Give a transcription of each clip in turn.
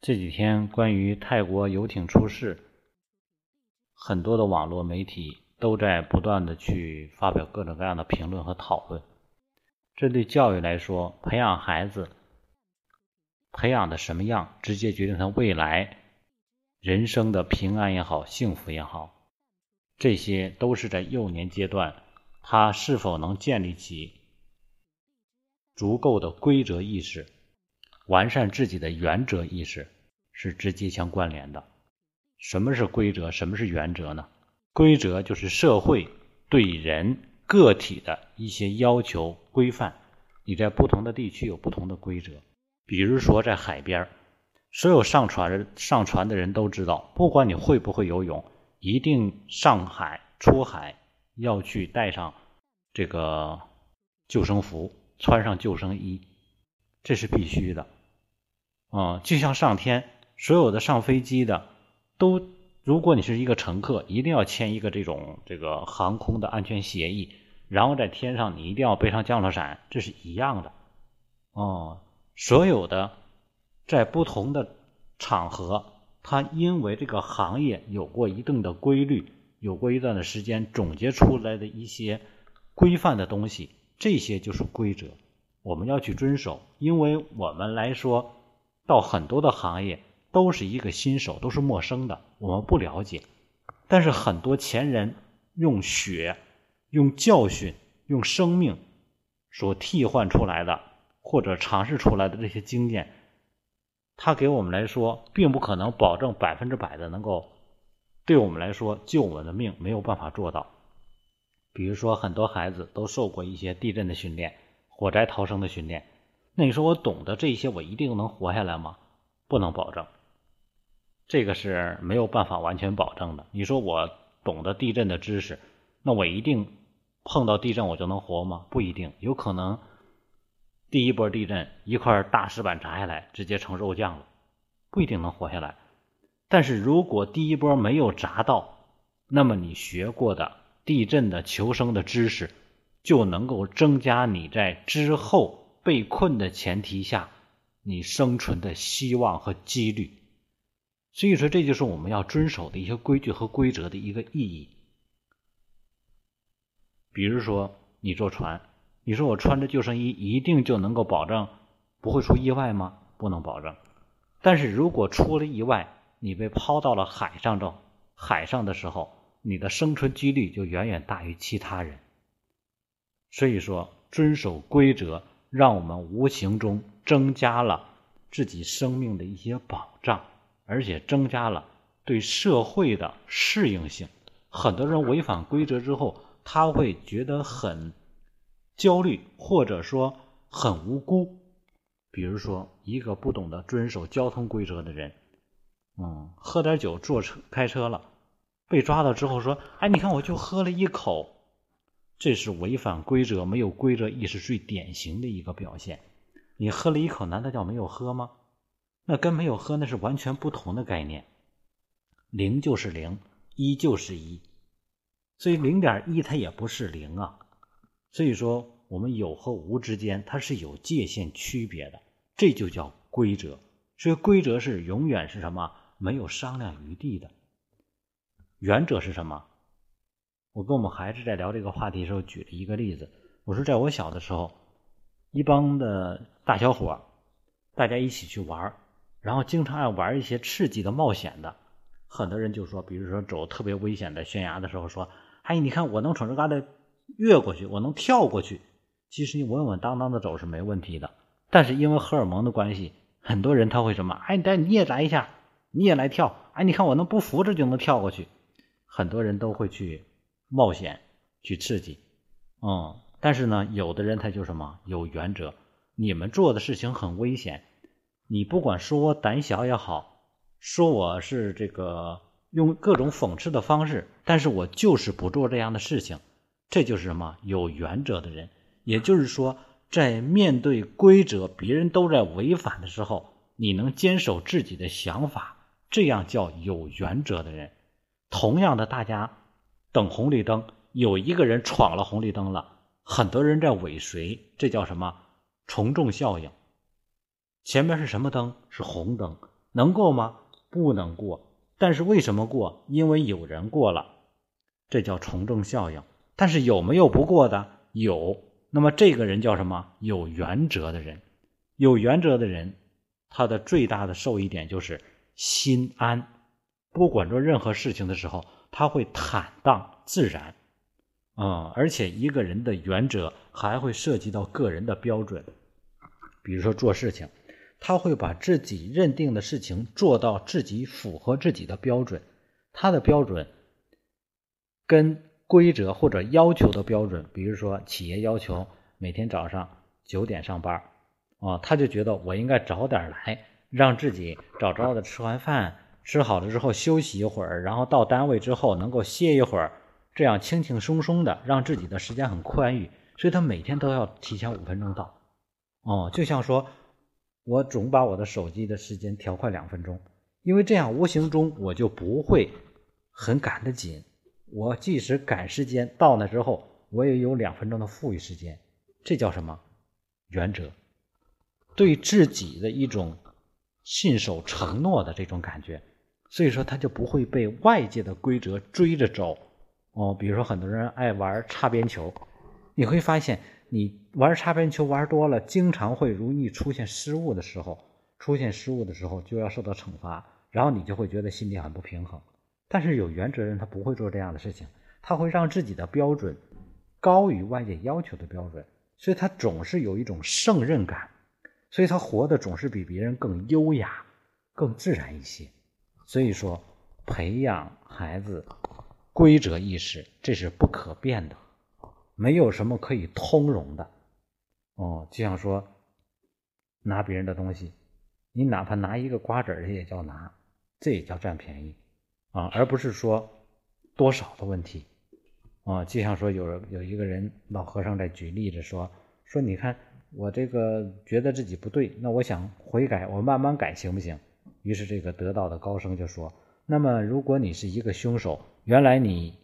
这几天关于泰国游艇出事，很多的网络媒体都在不断的去发表各种各样的评论和讨论。这对教育来说，培养孩子培养的什么样，直接决定他未来人生的平安也好，幸福也好。这些都是在幼年阶段，他是否能建立起足够的规则意识。完善自己的原则意识是直接相关联的。什么是规则？什么是原则呢？规则就是社会对人个体的一些要求规范。你在不同的地区有不同的规则。比如说在海边，所有上船上船的人都知道，不管你会不会游泳，一定上海出海要去带上这个救生服，穿上救生衣，这是必须的。啊，就像上天，所有的上飞机的都，如果你是一个乘客，一定要签一个这种这个航空的安全协议，然后在天上你一定要背上降落伞，这是一样的。哦，所有的在不同的场合，它因为这个行业有过一定的规律，有过一段的时间总结出来的一些规范的东西，这些就是规则，我们要去遵守，因为我们来说。到很多的行业都是一个新手，都是陌生的，我们不了解。但是很多前人用血、用教训、用生命所替换出来的，或者尝试出来的这些经验，他给我们来说，并不可能保证百分之百的能够对我们来说救我们的命，没有办法做到。比如说，很多孩子都受过一些地震的训练、火灾逃生的训练。那你说我懂得这些，我一定能活下来吗？不能保证，这个是没有办法完全保证的。你说我懂得地震的知识，那我一定碰到地震我就能活吗？不一定，有可能第一波地震一块大石板砸下来，直接成肉酱了，不一定能活下来。但是如果第一波没有砸到，那么你学过的地震的求生的知识，就能够增加你在之后。被困的前提下，你生存的希望和几率，所以说这就是我们要遵守的一些规矩和规则的一个意义。比如说，你坐船，你说我穿着救生衣一定就能够保证不会出意外吗？不能保证。但是如果出了意外，你被抛到了海上的，海上的时候，你的生存几率就远远大于其他人。所以说，遵守规则。让我们无形中增加了自己生命的一些保障，而且增加了对社会的适应性。很多人违反规则之后，他会觉得很焦虑，或者说很无辜。比如说，一个不懂得遵守交通规则的人，嗯，喝点酒坐车开车了，被抓到之后说：“哎，你看，我就喝了一口。”这是违反规则、没有规则意识最典型的一个表现。你喝了一口，难道叫没有喝吗？那跟没有喝那是完全不同的概念。零就是零，一就是一，所以零点一它也不是零啊。所以说，我们有和无之间它是有界限区别的，这就叫规则。所以规则是永远是什么？没有商量余地的。原则是什么？我跟我们孩子在聊这个话题的时候，举了一个例子。我说，在我小的时候，一帮的大小伙大家一起去玩然后经常爱玩一些刺激的、冒险的。很多人就说，比如说走特别危险的悬崖的时候，说：“哎，你看我能从这嘎达越过去，我能跳过去。”其实你稳稳当当的走是没问题的。但是因为荷尔蒙的关系，很多人他会什么？哎，你你也来一下，你也来跳。哎，你看我能不扶着就能跳过去。很多人都会去。冒险去刺激，嗯，但是呢，有的人他就什么有原则。你们做的事情很危险，你不管说我胆小也好，说我是这个用各种讽刺的方式，但是我就是不做这样的事情。这就是什么有原则的人。也就是说，在面对规则，别人都在违反的时候，你能坚守自己的想法，这样叫有原则的人。同样的，大家。等红绿灯，有一个人闯了红绿灯了，很多人在尾随，这叫什么从众效应？前面是什么灯？是红灯，能过吗？不能过。但是为什么过？因为有人过了，这叫从众效应。但是有没有不过的？有。那么这个人叫什么？有原则的人。有原则的人，他的最大的受益点就是心安。不管做任何事情的时候，他会坦荡自然。嗯，而且一个人的原则还会涉及到个人的标准。比如说做事情，他会把自己认定的事情做到自己符合自己的标准。他的标准跟规则或者要求的标准，比如说企业要求每天早上九点上班，啊，他就觉得我应该早点来，让自己早早的吃完饭，吃好了之后休息一会儿，然后到单位之后能够歇一会儿。这样轻轻松松的，让自己的时间很宽裕，所以他每天都要提前五分钟到。哦，就像说，我总把我的手机的时间调快两分钟，因为这样无形中我就不会很赶得紧。我即使赶时间到那之后，我也有两分钟的富裕时间。这叫什么？原则，对自己的一种信守承诺的这种感觉。所以说，他就不会被外界的规则追着走。哦，比如说很多人爱玩擦边球，你会发现你玩擦边球玩多了，经常会容易出现失误的时候，出现失误的时候就要受到惩罚，然后你就会觉得心里很不平衡。但是有原则人他不会做这样的事情，他会让自己的标准高于外界要求的标准，所以他总是有一种胜任感，所以他活的总是比别人更优雅、更自然一些。所以说，培养孩子。规则意识，这是不可变的，没有什么可以通融的。哦，就像说拿别人的东西，你哪怕拿一个瓜子儿，也叫拿，这也叫占便宜啊，而不是说多少的问题啊。就像说有有一个人老和尚在举例子说说，你看我这个觉得自己不对，那我想悔改，我慢慢改行不行？于是这个得道的高僧就说。那么，如果你是一个凶手，原来你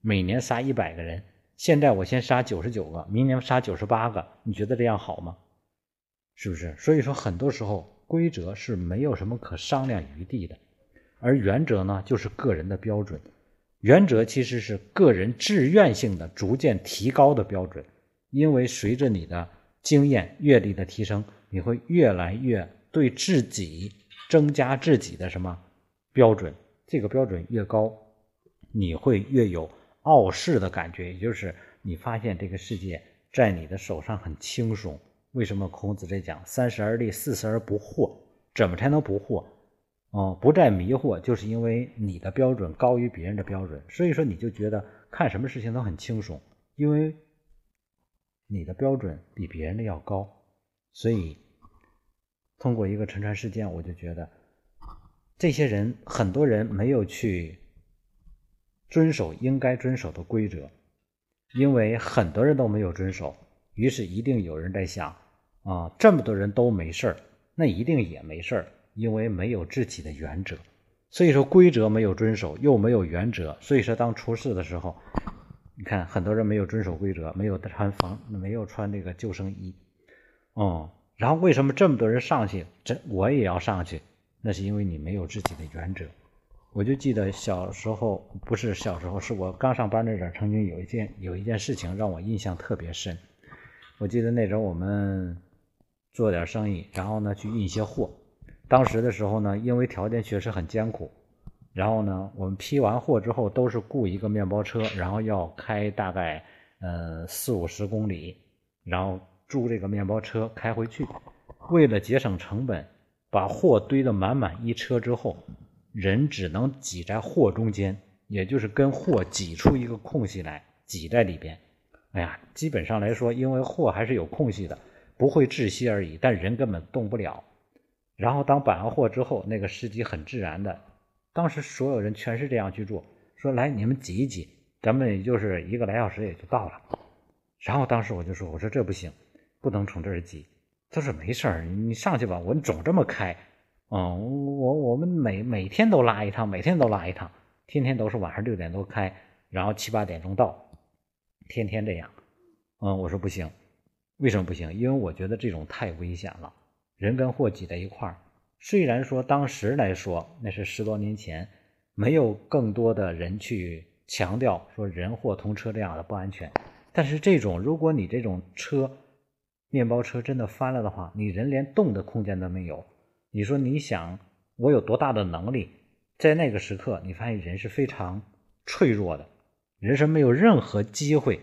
每年杀一百个人，现在我先杀九十九个，明年杀九十八个，你觉得这样好吗？是不是？所以说，很多时候规则是没有什么可商量余地的，而原则呢，就是个人的标准。原则其实是个人自愿性的逐渐提高的标准，因为随着你的经验阅历的提升，你会越来越对自己增加自己的什么？标准，这个标准越高，你会越有傲视的感觉，也就是你发现这个世界在你的手上很轻松。为什么孔子在讲“三十而立，四十而不惑”？怎么才能不惑？哦，不再迷惑，就是因为你的标准高于别人的标准，所以说你就觉得看什么事情都很轻松，因为你的标准比别人的要高。所以通过一个沉船事件，我就觉得。这些人，很多人没有去遵守应该遵守的规则，因为很多人都没有遵守，于是一定有人在想：啊，这么多人都没事儿，那一定也没事儿，因为没有自己的原则。所以说，规则没有遵守，又没有原则，所以说当出事的时候，你看很多人没有遵守规则，没有穿防，没有穿那个救生衣，哦，然后为什么这么多人上去，这我也要上去？那是因为你没有自己的原则。我就记得小时候，不是小时候，是我刚上班那阵，曾经有一件有一件事情让我印象特别深。我记得那阵儿我们做点生意，然后呢去运一些货。当时的时候呢，因为条件确实很艰苦，然后呢我们批完货之后都是雇一个面包车，然后要开大概呃四五十公里，然后租这个面包车开回去。为了节省成本。把货堆得满满一车之后，人只能挤在货中间，也就是跟货挤出一个空隙来，挤在里边。哎呀，基本上来说，因为货还是有空隙的，不会窒息而已，但人根本动不了。然后当摆完货之后，那个司机很自然的，当时所有人全是这样去做，说来你们挤一挤，咱们也就是一个来小时也就到了。然后当时我就说，我说这不行，不能从这儿挤。他说没事儿，你上去吧。我总这么开，嗯，我我们每每天都拉一趟，每天都拉一趟，天天都是晚上六点多开，然后七八点钟到，天天这样。嗯，我说不行，为什么不行？因为我觉得这种太危险了，人跟货挤在一块儿，虽然说当时来说那是十多年前，没有更多的人去强调说人货通车这样的不安全，但是这种如果你这种车，面包车真的翻了的话，你人连动的空间都没有。你说你想我有多大的能力？在那个时刻，你发现人是非常脆弱的，人是没有任何机会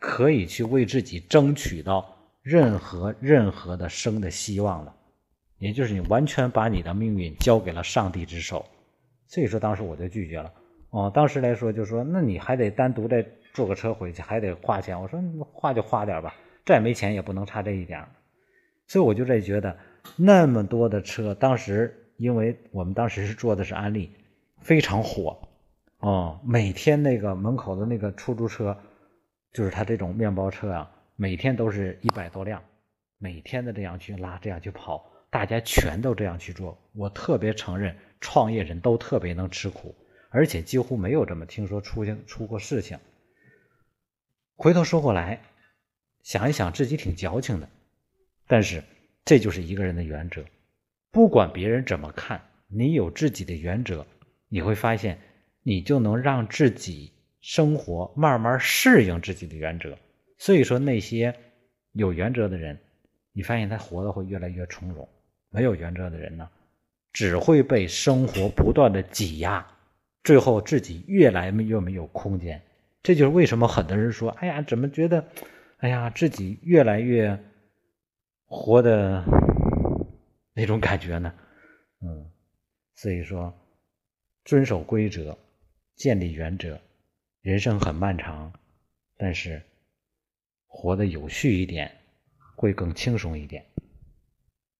可以去为自己争取到任何任何的生的希望的。也就是你完全把你的命运交给了上帝之手。所以说，当时我就拒绝了。哦，当时来说就说，那你还得单独再坐个车回去，还得花钱。我说花就花点吧。再没钱也不能差这一点，所以我就在觉得那么多的车，当时因为我们当时是坐的是安利，非常火，哦，每天那个门口的那个出租车，就是他这种面包车啊，每天都是一百多辆，每天的这样去拉，这样去跑，大家全都这样去做。我特别承认，创业人都特别能吃苦，而且几乎没有这么听说出现出过事情。回头说过来。想一想，自己挺矫情的，但是这就是一个人的原则。不管别人怎么看，你有自己的原则，你会发现，你就能让自己生活慢慢适应自己的原则。所以说，那些有原则的人，你发现他活得会越来越从容；没有原则的人呢，只会被生活不断的挤压，最后自己越来越没有空间。这就是为什么很多人说：“哎呀，怎么觉得？”哎呀，自己越来越活的 那种感觉呢，嗯，所以说遵守规则，建立原则，人生很漫长，但是活得有序一点，会更轻松一点。